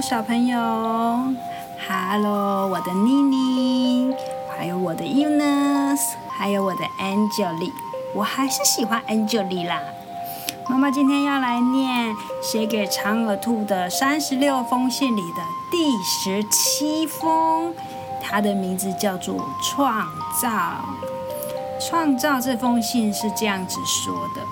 小朋友，Hello，我的妮妮，还有我的 Eunice，还有我的 Angel，我还是喜欢 Angel 啦。妈妈今天要来念写给长耳兔的三十六封信里的第十七封，它的名字叫做《创造》。创造这封信是这样子说的：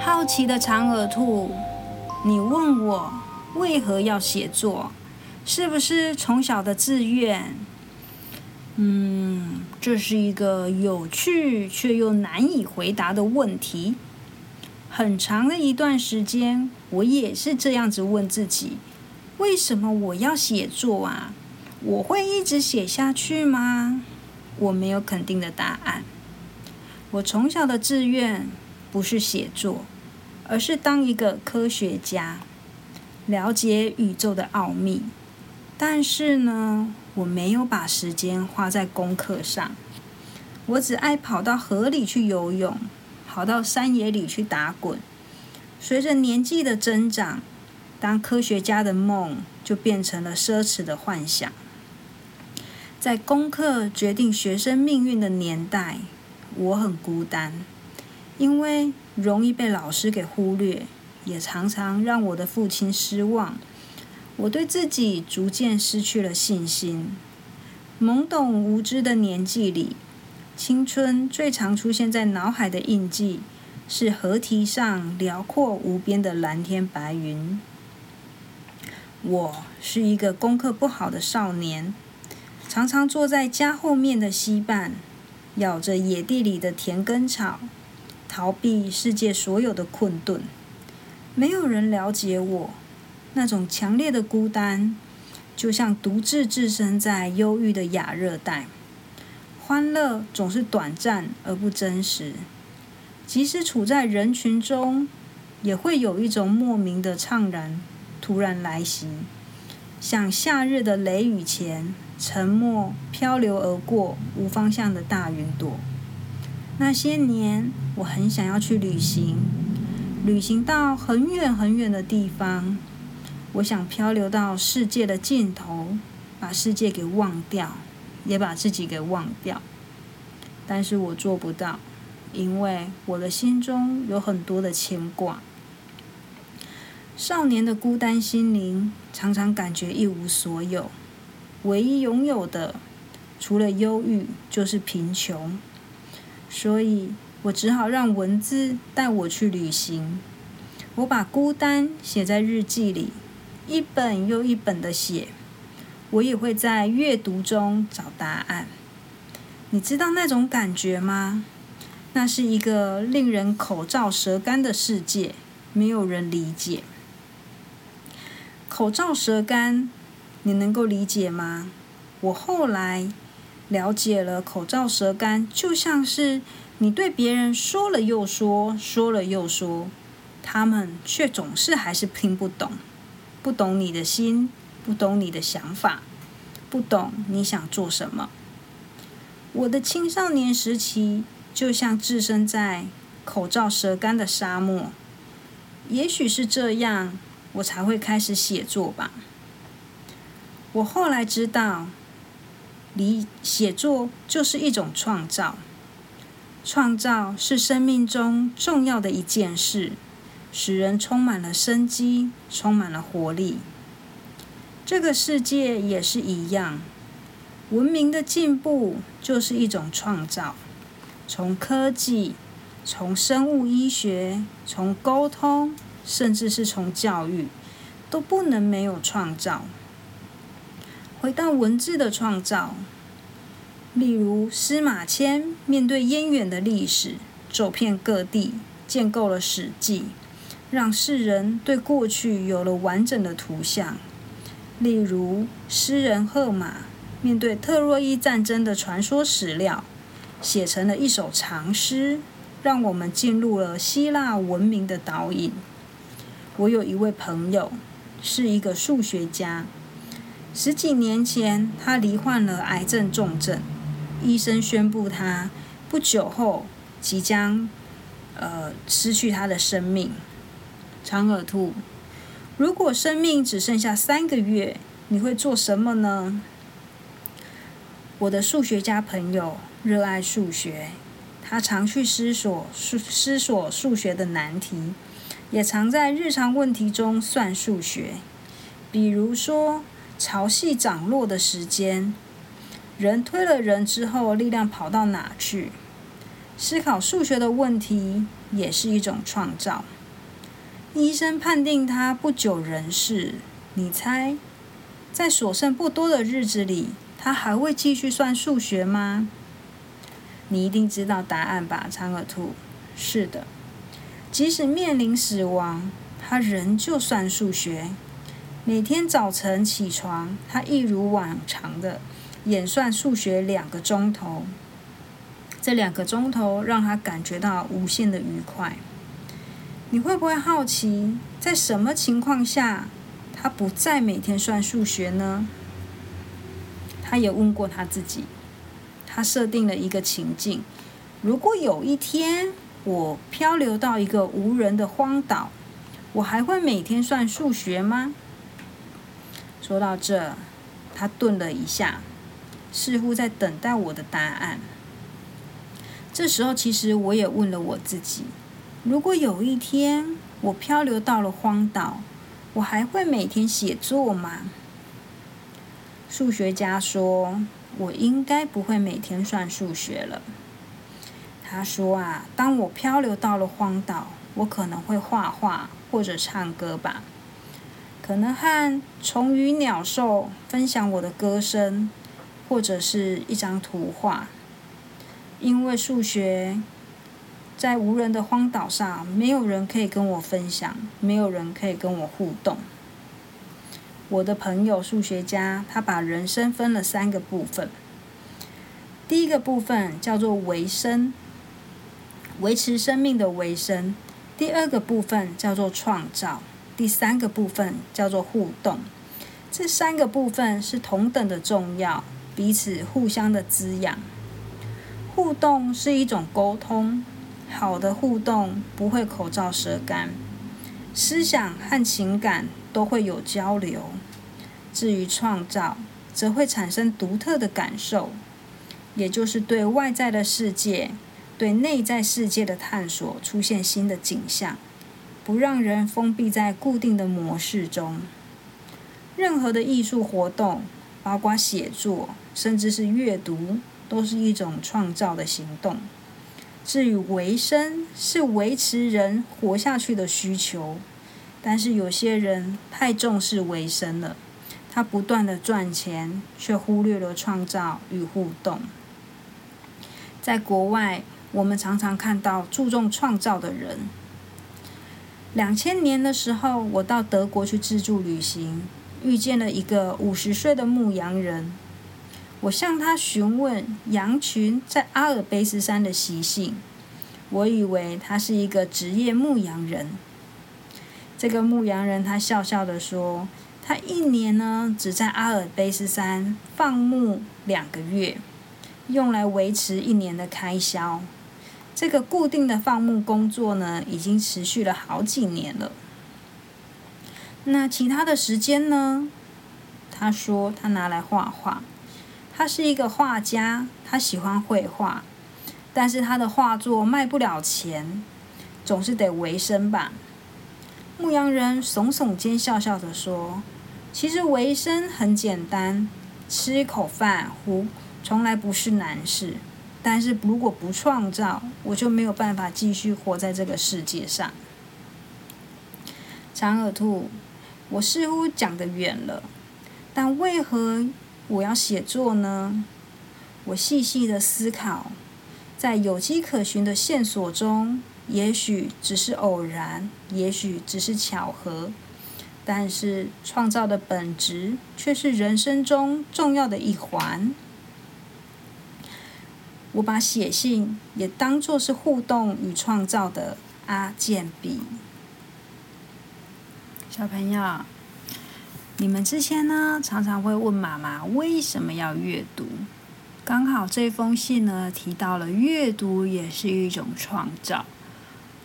好奇的长耳兔，你问我为何要写作，是不是从小的志愿？嗯，这是一个有趣却又难以回答的问题。很长的一段时间，我也是这样子问自己：为什么我要写作啊？我会一直写下去吗？我没有肯定的答案。我从小的志愿不是写作，而是当一个科学家，了解宇宙的奥秘。但是呢，我没有把时间花在功课上。我只爱跑到河里去游泳。跑到山野里去打滚。随着年纪的增长，当科学家的梦就变成了奢侈的幻想。在功课决定学生命运的年代，我很孤单，因为容易被老师给忽略，也常常让我的父亲失望。我对自己逐渐失去了信心。懵懂无知的年纪里。青春最常出现在脑海的印记，是河堤上辽阔无边的蓝天白云。我是一个功课不好的少年，常常坐在家后面的溪畔，咬着野地里的田根草，逃避世界所有的困顿。没有人了解我，那种强烈的孤单，就像独自置身在忧郁的亚热带。欢乐总是短暂而不真实，即使处在人群中，也会有一种莫名的怅然突然来袭，像夏日的雷雨前，沉默漂流而过无方向的大云朵。那些年，我很想要去旅行，旅行到很远很远的地方，我想漂流到世界的尽头，把世界给忘掉。也把自己给忘掉，但是我做不到，因为我的心中有很多的牵挂。少年的孤单心灵常常感觉一无所有，唯一拥有的除了忧郁就是贫穷，所以我只好让文字带我去旅行。我把孤单写在日记里，一本又一本的写。我也会在阅读中找答案。你知道那种感觉吗？那是一个令人口罩舌干的世界，没有人理解。口罩舌干，你能够理解吗？我后来了解了，口罩舌干就像是你对别人说了又说，说了又说，他们却总是还是听不懂，不懂你的心。不懂你的想法，不懂你想做什么。我的青少年时期就像置身在口罩舌干的沙漠，也许是这样，我才会开始写作吧。我后来知道，离写作就是一种创造，创造是生命中重要的一件事，使人充满了生机，充满了活力。这个世界也是一样，文明的进步就是一种创造。从科技，从生物医学，从沟通，甚至是从教育，都不能没有创造。回到文字的创造，例如司马迁面对燕远的历史，走遍各地，建构了《史记》，让世人对过去有了完整的图像。例如，诗人荷马面对特洛伊战争的传说史料，写成了一首长诗，让我们进入了希腊文明的导引。我有一位朋友，是一个数学家。十几年前，他罹患了癌症重症，医生宣布他不久后即将呃失去他的生命。长耳兔。如果生命只剩下三个月，你会做什么呢？我的数学家朋友热爱数学，他常去思索数思索数学的难题，也常在日常问题中算数学。比如说潮汐涨落的时间，人推了人之后，力量跑到哪去？思考数学的问题也是一种创造。医生判定他不久人世，你猜，在所剩不多的日子里，他还会继续算数学吗？你一定知道答案吧，苍耳兔。是的，即使面临死亡，他仍旧算数学。每天早晨起床，他一如往常的演算数学两个钟头。这两个钟头让他感觉到无限的愉快。你会不会好奇，在什么情况下他不再每天算数学呢？他也问过他自己，他设定了一个情境：如果有一天我漂流到一个无人的荒岛，我还会每天算数学吗？说到这，他顿了一下，似乎在等待我的答案。这时候，其实我也问了我自己。如果有一天我漂流到了荒岛，我还会每天写作吗？数学家说：“我应该不会每天算数学了。”他说：“啊，当我漂流到了荒岛，我可能会画画或者唱歌吧，可能和虫鱼鸟兽分享我的歌声，或者是一张图画，因为数学。”在无人的荒岛上，没有人可以跟我分享，没有人可以跟我互动。我的朋友数学家，他把人生分了三个部分。第一个部分叫做维生，维持生命的维生；第二个部分叫做创造；第三个部分叫做互动。这三个部分是同等的重要，彼此互相的滋养。互动是一种沟通。好的互动不会口罩舌干，思想和情感都会有交流。至于创造，则会产生独特的感受，也就是对外在的世界、对内在世界的探索，出现新的景象，不让人封闭在固定的模式中。任何的艺术活动，包括写作，甚至是阅读，都是一种创造的行动。至于维生，是维持人活下去的需求，但是有些人太重视维生了，他不断的赚钱，却忽略了创造与互动。在国外，我们常常看到注重创造的人。两千年的时候，我到德国去自助旅行，遇见了一个五十岁的牧羊人。我向他询问羊群在阿尔卑斯山的习性，我以为他是一个职业牧羊人。这个牧羊人他笑笑的说：“他一年呢只在阿尔卑斯山放牧两个月，用来维持一年的开销。这个固定的放牧工作呢，已经持续了好几年了。那其他的时间呢？他说他拿来画画。”他是一个画家，他喜欢绘画，但是他的画作卖不了钱，总是得维生吧。牧羊人耸耸肩，笑笑的说：“其实维生很简单，吃一口饭糊从来不是难事。但是如果不创造，我就没有办法继续活在这个世界上。”长耳兔，我似乎讲得远了，但为何？我要写作呢，我细细的思考，在有迹可循的线索中，也许只是偶然，也许只是巧合，但是创造的本质却是人生中重要的一环。我把写信也当作是互动与创造的阿健笔，小朋友。你们之前呢，常常会问妈妈为什么要阅读？刚好这封信呢提到了阅读也是一种创造，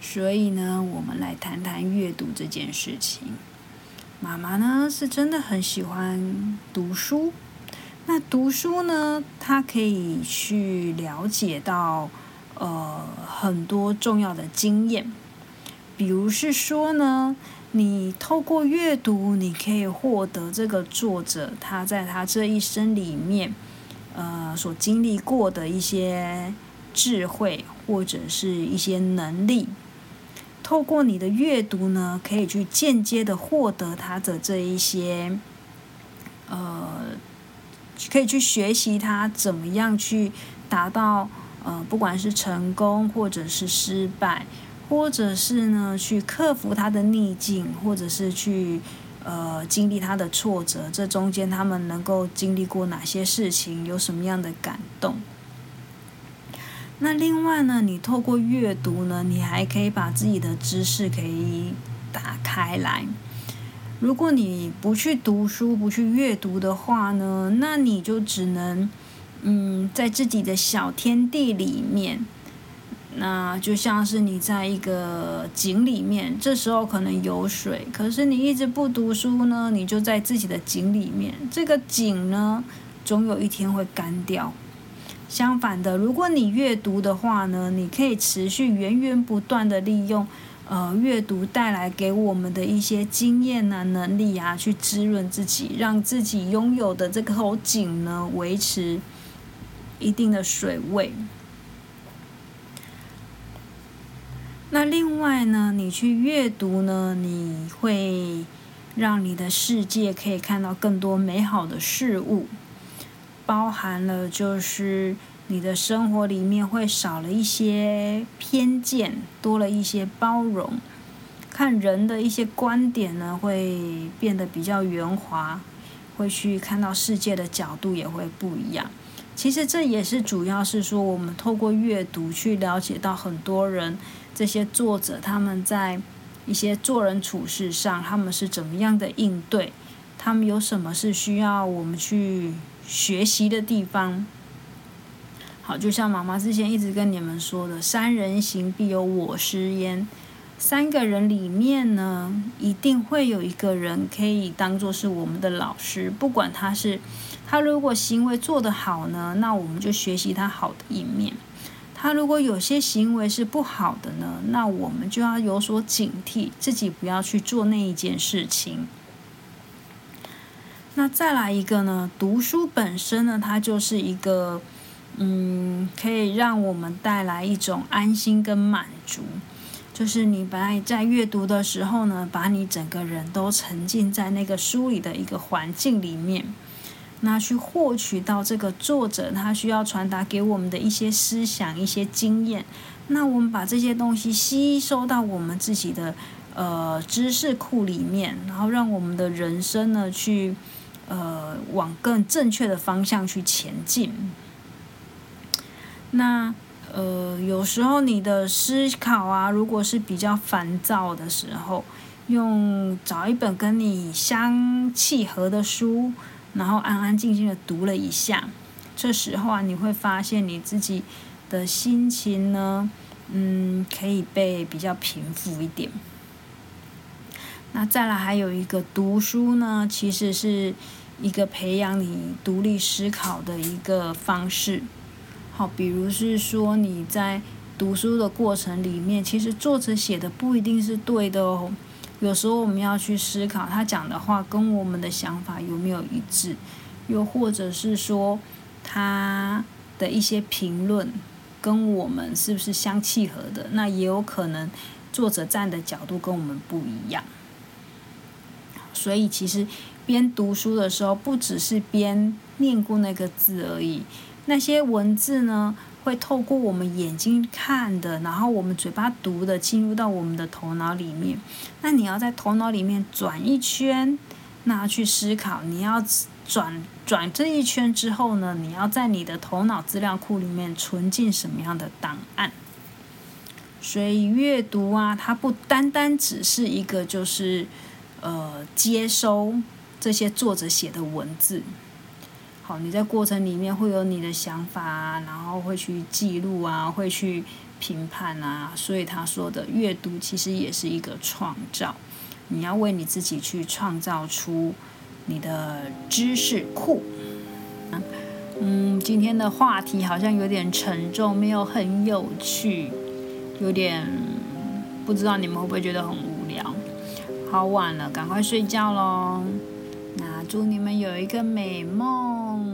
所以呢，我们来谈谈阅读这件事情。妈妈呢是真的很喜欢读书。那读书呢，它可以去了解到呃很多重要的经验，比如是说呢，你透过阅读，你可以获得这个作者他在他这一生里面呃所经历过的一些智慧或者是一些能力。透过你的阅读呢，可以去间接的获得他的这一些，呃，可以去学习他怎么样去达到呃，不管是成功或者是失败，或者是呢去克服他的逆境，或者是去呃经历他的挫折，这中间他们能够经历过哪些事情，有什么样的感动。那另外呢，你透过阅读呢，你还可以把自己的知识可以打开来。如果你不去读书、不去阅读的话呢，那你就只能嗯，在自己的小天地里面。那就像是你在一个井里面，这时候可能有水，可是你一直不读书呢，你就在自己的井里面，这个井呢，总有一天会干掉。相反的，如果你阅读的话呢，你可以持续源源不断的利用，呃，阅读带来给我们的一些经验啊、能力啊，去滋润自己，让自己拥有的这口井呢，维持一定的水位。那另外呢，你去阅读呢，你会让你的世界可以看到更多美好的事物。包含了就是你的生活里面会少了一些偏见，多了一些包容，看人的一些观点呢会变得比较圆滑，会去看到世界的角度也会不一样。其实这也是主要是说，我们透过阅读去了解到很多人这些作者他们在一些做人处事上，他们是怎么样的应对，他们有什么是需要我们去。学习的地方，好，就像妈妈之前一直跟你们说的，“三人行必有我师焉”。三个人里面呢，一定会有一个人可以当做是我们的老师。不管他是他如果行为做得好呢，那我们就学习他好的一面；他如果有些行为是不好的呢，那我们就要有所警惕，自己不要去做那一件事情。那再来一个呢？读书本身呢，它就是一个，嗯，可以让我们带来一种安心跟满足。就是你本来在阅读的时候呢，把你整个人都沉浸在那个书里的一个环境里面，那去获取到这个作者他需要传达给我们的一些思想、一些经验。那我们把这些东西吸收到我们自己的呃知识库里面，然后让我们的人生呢去。呃，往更正确的方向去前进。那呃，有时候你的思考啊，如果是比较烦躁的时候，用找一本跟你相契合的书，然后安安静静的读了一下，这时候啊，你会发现你自己的心情呢，嗯，可以被比较平复一点。那再来还有一个读书呢，其实是。一个培养你独立思考的一个方式，好，比如是说你在读书的过程里面，其实作者写的不一定是对的哦。有时候我们要去思考他讲的话跟我们的想法有没有一致，又或者是说他的一些评论跟我们是不是相契合的？那也有可能作者站的角度跟我们不一样，所以其实。边读书的时候，不只是边念过那个字而已，那些文字呢，会透过我们眼睛看的，然后我们嘴巴读的，进入到我们的头脑里面。那你要在头脑里面转一圈，那去思考。你要转转这一圈之后呢，你要在你的头脑资料库里面存进什么样的档案？所以阅读啊，它不单单只是一个，就是呃接收。这些作者写的文字，好，你在过程里面会有你的想法啊，然后会去记录啊，会去评判啊，所以他说的阅读其实也是一个创造。你要为你自己去创造出你的知识库。嗯，今天的话题好像有点沉重，没有很有趣，有点不知道你们会不会觉得很无聊。好晚了，赶快睡觉喽。那祝你们有一个美梦，